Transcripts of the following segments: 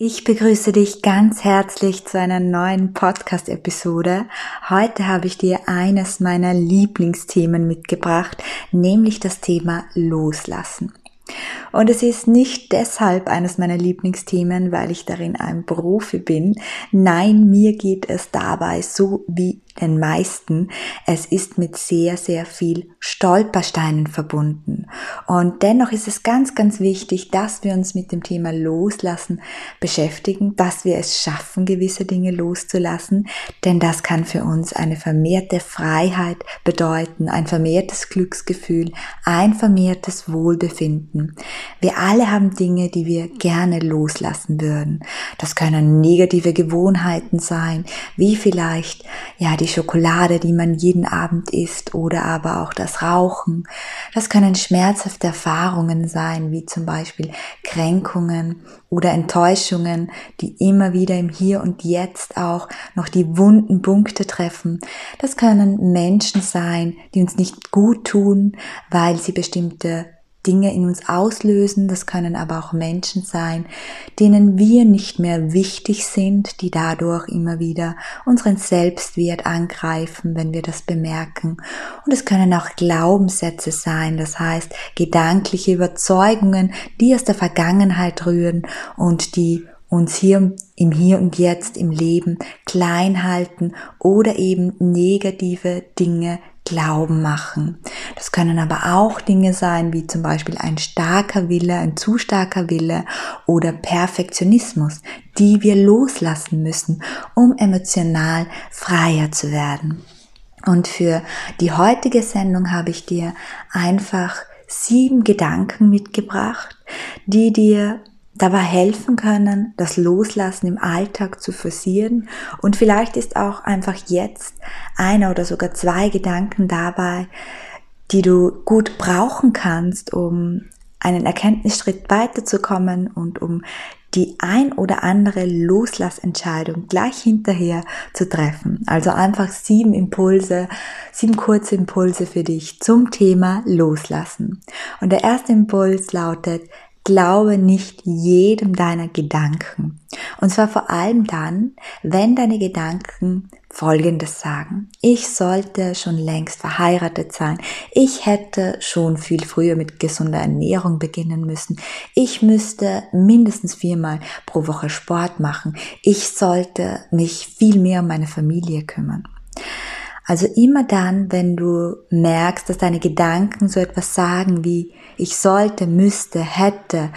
Ich begrüße dich ganz herzlich zu einer neuen Podcast-Episode. Heute habe ich dir eines meiner Lieblingsthemen mitgebracht, nämlich das Thema Loslassen. Und es ist nicht deshalb eines meiner Lieblingsthemen, weil ich darin ein Profi bin. Nein, mir geht es dabei so wie den meisten. Es ist mit sehr, sehr viel Stolpersteinen verbunden. Und dennoch ist es ganz, ganz wichtig, dass wir uns mit dem Thema Loslassen beschäftigen, dass wir es schaffen, gewisse Dinge loszulassen, denn das kann für uns eine vermehrte Freiheit bedeuten, ein vermehrtes Glücksgefühl, ein vermehrtes Wohlbefinden. Wir alle haben Dinge, die wir gerne loslassen würden. Das können negative Gewohnheiten sein, wie vielleicht, ja, die Schokolade, die man jeden Abend isst oder aber auch das Rauchen. Das können schmerzhafte Erfahrungen sein, wie zum Beispiel Kränkungen oder Enttäuschungen, die immer wieder im Hier und Jetzt auch noch die wunden Punkte treffen. Das können Menschen sein, die uns nicht gut tun, weil sie bestimmte Dinge in uns auslösen, das können aber auch Menschen sein, denen wir nicht mehr wichtig sind, die dadurch immer wieder unseren Selbstwert angreifen, wenn wir das bemerken. Und es können auch Glaubenssätze sein, das heißt gedankliche Überzeugungen, die aus der Vergangenheit rühren und die uns hier im Hier und Jetzt im Leben klein halten oder eben negative Dinge Glauben machen. Das können aber auch Dinge sein, wie zum Beispiel ein starker Wille, ein zu starker Wille oder Perfektionismus, die wir loslassen müssen, um emotional freier zu werden. Und für die heutige Sendung habe ich dir einfach sieben Gedanken mitgebracht, die dir dabei helfen können, das Loslassen im Alltag zu forcieren. Und vielleicht ist auch einfach jetzt einer oder sogar zwei Gedanken dabei, die du gut brauchen kannst, um einen Erkenntnisschritt weiterzukommen und um die ein oder andere Loslassentscheidung gleich hinterher zu treffen. Also einfach sieben Impulse, sieben kurze Impulse für dich zum Thema Loslassen. Und der erste Impuls lautet, Glaube nicht jedem deiner Gedanken. Und zwar vor allem dann, wenn deine Gedanken Folgendes sagen. Ich sollte schon längst verheiratet sein. Ich hätte schon viel früher mit gesunder Ernährung beginnen müssen. Ich müsste mindestens viermal pro Woche Sport machen. Ich sollte mich viel mehr um meine Familie kümmern. Also immer dann, wenn du merkst, dass deine Gedanken so etwas sagen wie ich sollte, müsste, hätte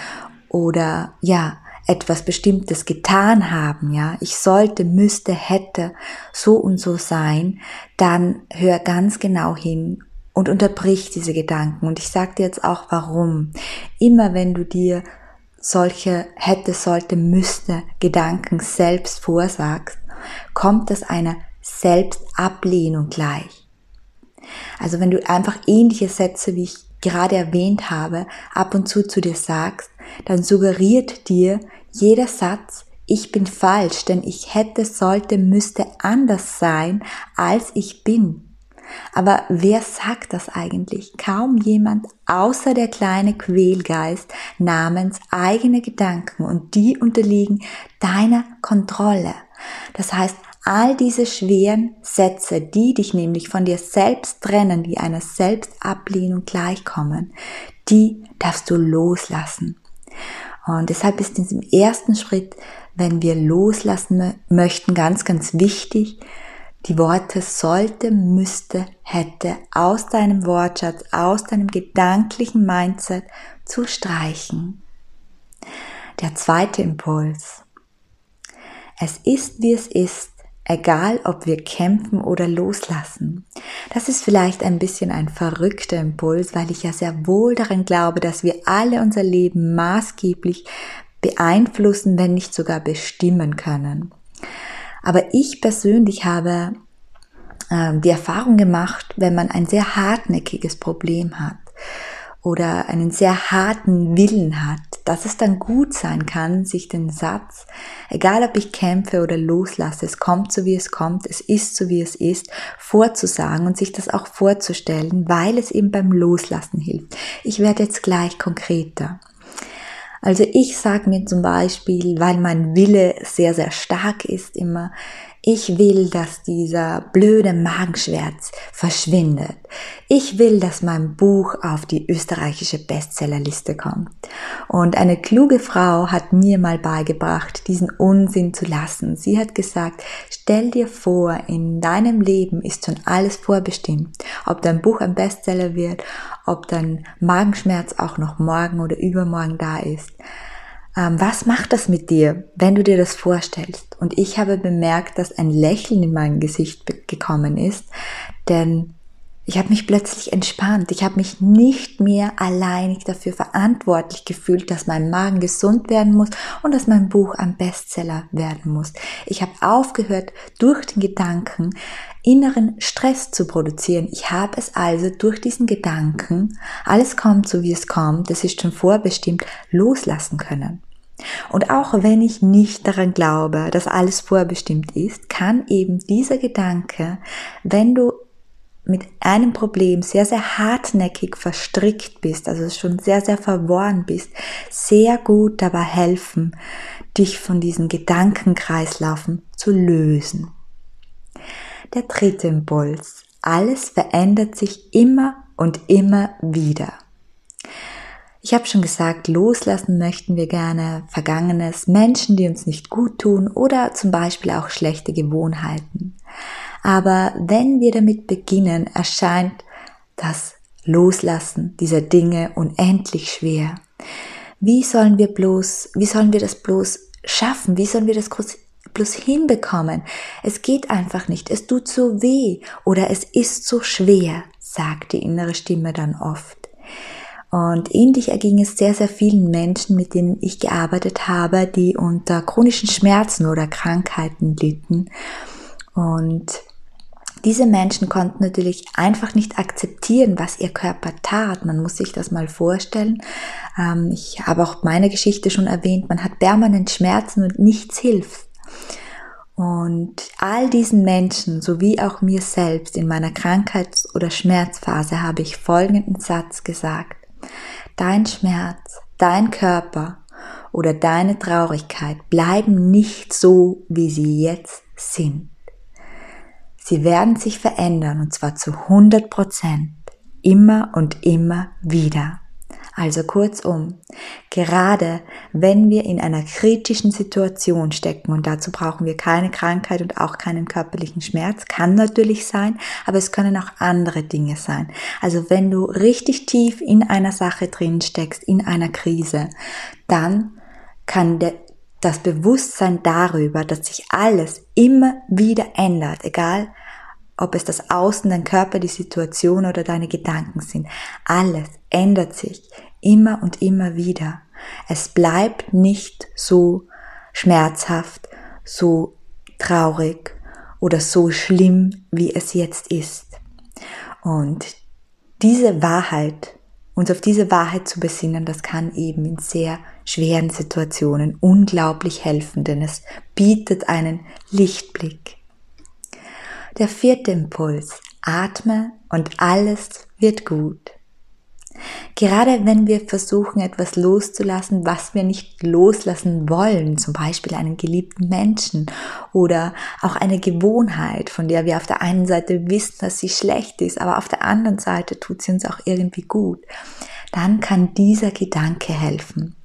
oder ja, etwas Bestimmtes getan haben, ja, ich sollte, müsste, hätte so und so sein, dann hör ganz genau hin und unterbrich diese Gedanken. Und ich sage dir jetzt auch warum. Immer wenn du dir solche hätte, sollte, müsste Gedanken selbst vorsagst, kommt es einer Selbstablehnung gleich. Also wenn du einfach ähnliche Sätze, wie ich gerade erwähnt habe, ab und zu zu dir sagst, dann suggeriert dir jeder Satz, ich bin falsch, denn ich hätte, sollte, müsste anders sein, als ich bin. Aber wer sagt das eigentlich? Kaum jemand außer der kleine Quälgeist namens eigene Gedanken und die unterliegen deiner Kontrolle. Das heißt, All diese schweren Sätze, die dich nämlich von dir selbst trennen, die einer Selbstablehnung gleichkommen, die darfst du loslassen. Und deshalb ist in diesem ersten Schritt, wenn wir loslassen möchten, ganz, ganz wichtig, die Worte sollte, müsste, hätte aus deinem Wortschatz, aus deinem gedanklichen Mindset zu streichen. Der zweite Impuls. Es ist, wie es ist, egal ob wir kämpfen oder loslassen. Das ist vielleicht ein bisschen ein verrückter Impuls, weil ich ja sehr wohl daran glaube, dass wir alle unser Leben maßgeblich beeinflussen, wenn nicht sogar bestimmen können. Aber ich persönlich habe äh, die Erfahrung gemacht, wenn man ein sehr hartnäckiges Problem hat, oder einen sehr harten Willen hat, dass es dann gut sein kann, sich den Satz, egal ob ich kämpfe oder loslasse, es kommt so wie es kommt, es ist so wie es ist, vorzusagen und sich das auch vorzustellen, weil es eben beim Loslassen hilft. Ich werde jetzt gleich konkreter. Also ich sage mir zum Beispiel, weil mein Wille sehr, sehr stark ist, immer, ich will, dass dieser blöde Magenschmerz verschwindet. Ich will, dass mein Buch auf die österreichische Bestsellerliste kommt. Und eine kluge Frau hat mir mal beigebracht, diesen Unsinn zu lassen. Sie hat gesagt, stell dir vor, in deinem Leben ist schon alles vorbestimmt. Ob dein Buch ein Bestseller wird, ob dein Magenschmerz auch noch morgen oder übermorgen da ist. Ähm, was macht das mit dir, wenn du dir das vorstellst? Und ich habe bemerkt, dass ein Lächeln in mein Gesicht gekommen ist, denn ich habe mich plötzlich entspannt. Ich habe mich nicht mehr alleinig dafür verantwortlich gefühlt, dass mein Magen gesund werden muss und dass mein Buch ein Bestseller werden muss. Ich habe aufgehört, durch den Gedanken inneren Stress zu produzieren. Ich habe es also durch diesen Gedanken, alles kommt so wie es kommt, das ist schon vorbestimmt, loslassen können. Und auch wenn ich nicht daran glaube, dass alles vorbestimmt ist, kann eben dieser Gedanke, wenn du mit einem Problem sehr, sehr hartnäckig verstrickt bist, also schon sehr, sehr verworren bist, sehr gut dabei helfen, dich von diesen Gedankenkreislaufen zu lösen. Der dritte Impuls. Alles verändert sich immer und immer wieder. Ich habe schon gesagt, loslassen möchten wir gerne Vergangenes, Menschen, die uns nicht gut tun oder zum Beispiel auch schlechte Gewohnheiten. Aber wenn wir damit beginnen, erscheint das Loslassen dieser Dinge unendlich schwer. Wie sollen wir bloß, wie sollen wir das bloß schaffen? Wie sollen wir das bloß hinbekommen? Es geht einfach nicht. Es tut so weh oder es ist so schwer, sagt die innere Stimme dann oft. Und ähnlich erging es sehr, sehr vielen Menschen, mit denen ich gearbeitet habe, die unter chronischen Schmerzen oder Krankheiten litten. Und diese Menschen konnten natürlich einfach nicht akzeptieren, was ihr Körper tat. Man muss sich das mal vorstellen. Ähm, ich habe auch meine Geschichte schon erwähnt. Man hat permanent Schmerzen und nichts hilft. Und all diesen Menschen, sowie auch mir selbst in meiner Krankheits- oder Schmerzphase, habe ich folgenden Satz gesagt. Dein Schmerz, dein Körper oder deine Traurigkeit bleiben nicht so, wie sie jetzt sind. Sie werden sich verändern und zwar zu 100 Prozent, immer und immer wieder. Also kurzum, gerade wenn wir in einer kritischen Situation stecken und dazu brauchen wir keine Krankheit und auch keinen körperlichen Schmerz, kann natürlich sein, aber es können auch andere Dinge sein. Also wenn du richtig tief in einer Sache drin steckst, in einer Krise, dann kann der, das Bewusstsein darüber, dass sich alles immer wieder ändert, egal ob es das Außen, dein Körper, die Situation oder deine Gedanken sind. Alles ändert sich immer und immer wieder. Es bleibt nicht so schmerzhaft, so traurig oder so schlimm, wie es jetzt ist. Und diese Wahrheit, uns auf diese Wahrheit zu besinnen, das kann eben in sehr schweren Situationen unglaublich helfen, denn es bietet einen Lichtblick. Der vierte Impuls. Atme und alles wird gut. Gerade wenn wir versuchen, etwas loszulassen, was wir nicht loslassen wollen, zum Beispiel einen geliebten Menschen oder auch eine Gewohnheit, von der wir auf der einen Seite wissen, dass sie schlecht ist, aber auf der anderen Seite tut sie uns auch irgendwie gut, dann kann dieser Gedanke helfen.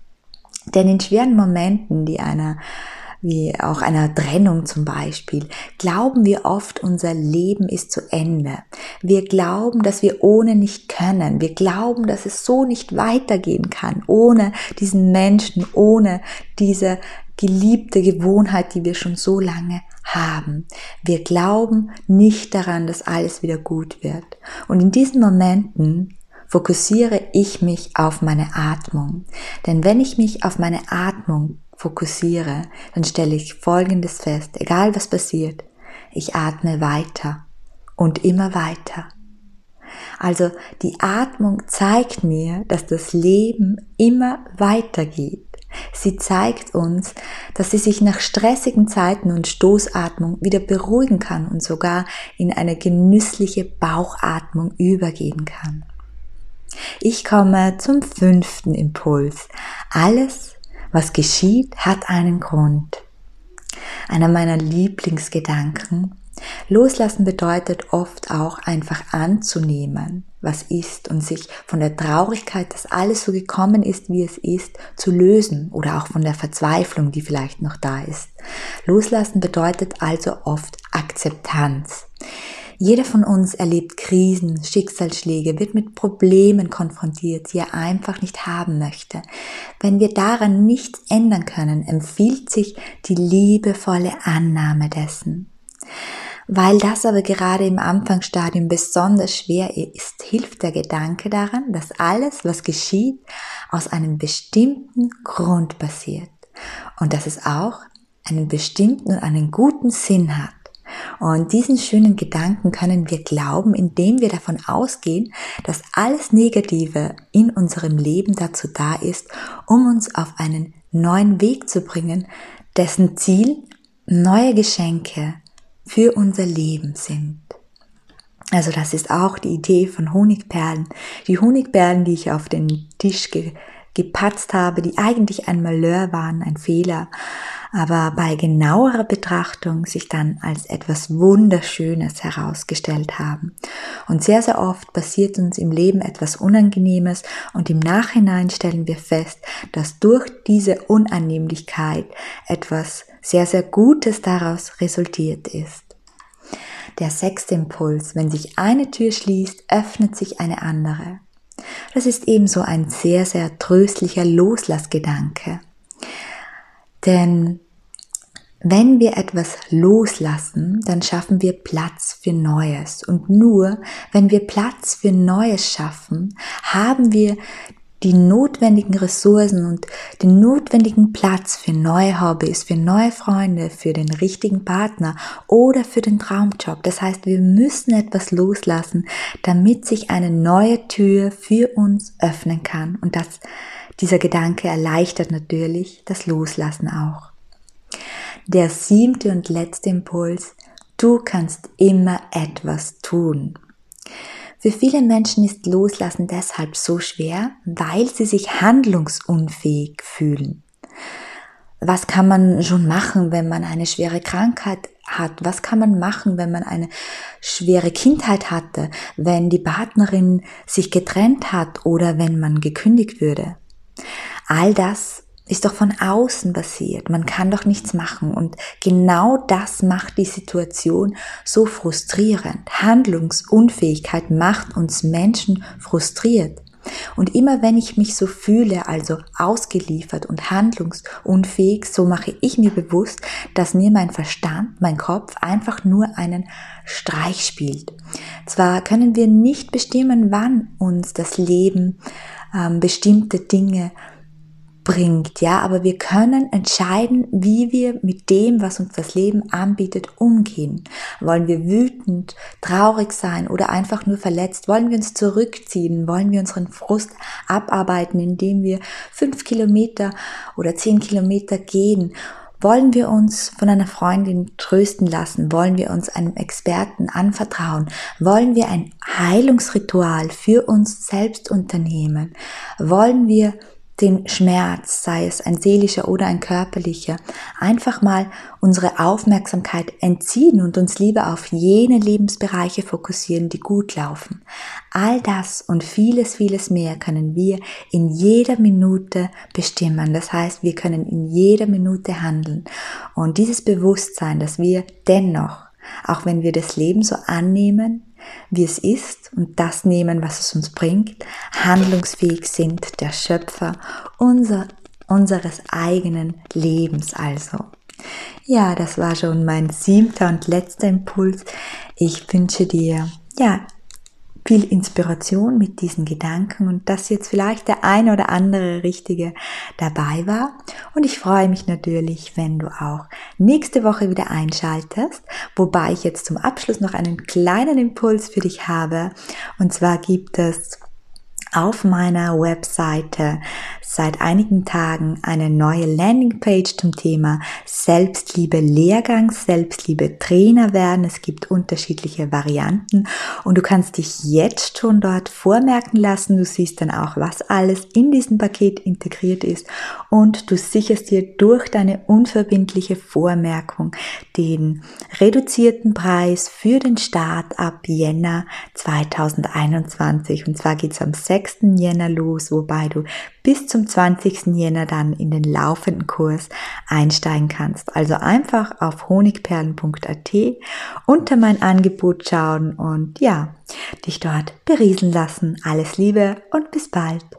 Denn in schweren Momenten, die einer wie auch einer Trennung zum Beispiel, glauben wir oft, unser Leben ist zu Ende. Wir glauben, dass wir ohne nicht können. Wir glauben, dass es so nicht weitergehen kann, ohne diesen Menschen, ohne diese geliebte Gewohnheit, die wir schon so lange haben. Wir glauben nicht daran, dass alles wieder gut wird. Und in diesen Momenten fokussiere ich mich auf meine Atmung. Denn wenn ich mich auf meine Atmung fokussiere, dann stelle ich Folgendes fest, egal was passiert, ich atme weiter und immer weiter. Also die Atmung zeigt mir, dass das Leben immer weitergeht. Sie zeigt uns, dass sie sich nach stressigen Zeiten und Stoßatmung wieder beruhigen kann und sogar in eine genüssliche Bauchatmung übergehen kann. Ich komme zum fünften Impuls. Alles, was geschieht, hat einen Grund. Einer meiner Lieblingsgedanken Loslassen bedeutet oft auch einfach anzunehmen, was ist und sich von der Traurigkeit, dass alles so gekommen ist, wie es ist, zu lösen oder auch von der Verzweiflung, die vielleicht noch da ist. Loslassen bedeutet also oft Akzeptanz. Jeder von uns erlebt Krisen, Schicksalsschläge, wird mit Problemen konfrontiert, die er einfach nicht haben möchte. Wenn wir daran nichts ändern können, empfiehlt sich die liebevolle Annahme dessen. Weil das aber gerade im Anfangsstadium besonders schwer ist, hilft der Gedanke daran, dass alles, was geschieht, aus einem bestimmten Grund passiert und dass es auch einen bestimmten und einen guten Sinn hat. Und diesen schönen Gedanken können wir glauben, indem wir davon ausgehen, dass alles Negative in unserem Leben dazu da ist, um uns auf einen neuen Weg zu bringen, dessen Ziel neue Geschenke, für unser Leben sind. Also das ist auch die Idee von Honigperlen. Die Honigperlen, die ich auf den Tisch ge gepatzt habe, die eigentlich ein Malheur waren, ein Fehler, aber bei genauerer Betrachtung sich dann als etwas Wunderschönes herausgestellt haben. Und sehr, sehr oft passiert uns im Leben etwas Unangenehmes und im Nachhinein stellen wir fest, dass durch diese Unannehmlichkeit etwas sehr, sehr Gutes daraus resultiert ist. Der sechste Impuls, wenn sich eine Tür schließt, öffnet sich eine andere. Das ist ebenso ein sehr, sehr tröstlicher Loslassgedanke. Denn wenn wir etwas loslassen, dann schaffen wir Platz für Neues. Und nur wenn wir Platz für Neues schaffen, haben wir die notwendigen Ressourcen und den notwendigen Platz für neue Hobbys, für neue Freunde, für den richtigen Partner oder für den Traumjob. Das heißt, wir müssen etwas loslassen, damit sich eine neue Tür für uns öffnen kann. Und das, dieser Gedanke erleichtert natürlich das Loslassen auch. Der siebte und letzte Impuls. Du kannst immer etwas tun. Für viele Menschen ist Loslassen deshalb so schwer, weil sie sich handlungsunfähig fühlen. Was kann man schon machen, wenn man eine schwere Krankheit hat? Was kann man machen, wenn man eine schwere Kindheit hatte, wenn die Partnerin sich getrennt hat oder wenn man gekündigt würde? All das ist doch von außen basiert. Man kann doch nichts machen. Und genau das macht die Situation so frustrierend. Handlungsunfähigkeit macht uns Menschen frustriert. Und immer wenn ich mich so fühle, also ausgeliefert und handlungsunfähig, so mache ich mir bewusst, dass mir mein Verstand, mein Kopf einfach nur einen Streich spielt. Zwar können wir nicht bestimmen, wann uns das Leben ähm, bestimmte Dinge bringt, ja, aber wir können entscheiden, wie wir mit dem, was uns das Leben anbietet, umgehen. Wollen wir wütend, traurig sein oder einfach nur verletzt? Wollen wir uns zurückziehen? Wollen wir unseren Frust abarbeiten, indem wir fünf Kilometer oder zehn Kilometer gehen? Wollen wir uns von einer Freundin trösten lassen? Wollen wir uns einem Experten anvertrauen? Wollen wir ein Heilungsritual für uns selbst unternehmen? Wollen wir den Schmerz, sei es ein seelischer oder ein körperlicher, einfach mal unsere Aufmerksamkeit entziehen und uns lieber auf jene Lebensbereiche fokussieren, die gut laufen. All das und vieles, vieles mehr können wir in jeder Minute bestimmen. Das heißt, wir können in jeder Minute handeln. Und dieses Bewusstsein, dass wir dennoch, auch wenn wir das Leben so annehmen, wie es ist und das nehmen, was es uns bringt, handlungsfähig sind, der Schöpfer unser, unseres eigenen Lebens also. Ja, das war schon mein siebter und letzter Impuls. Ich wünsche dir, ja, viel Inspiration mit diesen Gedanken und dass jetzt vielleicht der eine oder andere richtige dabei war. Und ich freue mich natürlich, wenn du auch nächste Woche wieder einschaltest, wobei ich jetzt zum Abschluss noch einen kleinen Impuls für dich habe. Und zwar gibt es auf meiner Webseite seit einigen Tagen eine neue Landingpage zum Thema Selbstliebe Lehrgang, Selbstliebe Trainer werden. Es gibt unterschiedliche Varianten und du kannst dich jetzt schon dort vormerken lassen. Du siehst dann auch, was alles in diesem Paket integriert ist und du sicherst dir durch deine unverbindliche Vormerkung den reduzierten Preis für den Start ab Jänner 2021. Und zwar geht's am 6. Jänner los, wobei du bis zum 20. Jänner dann in den laufenden Kurs einsteigen kannst. Also einfach auf honigperlen.at unter mein Angebot schauen und ja, dich dort berieseln lassen. Alles Liebe und bis bald.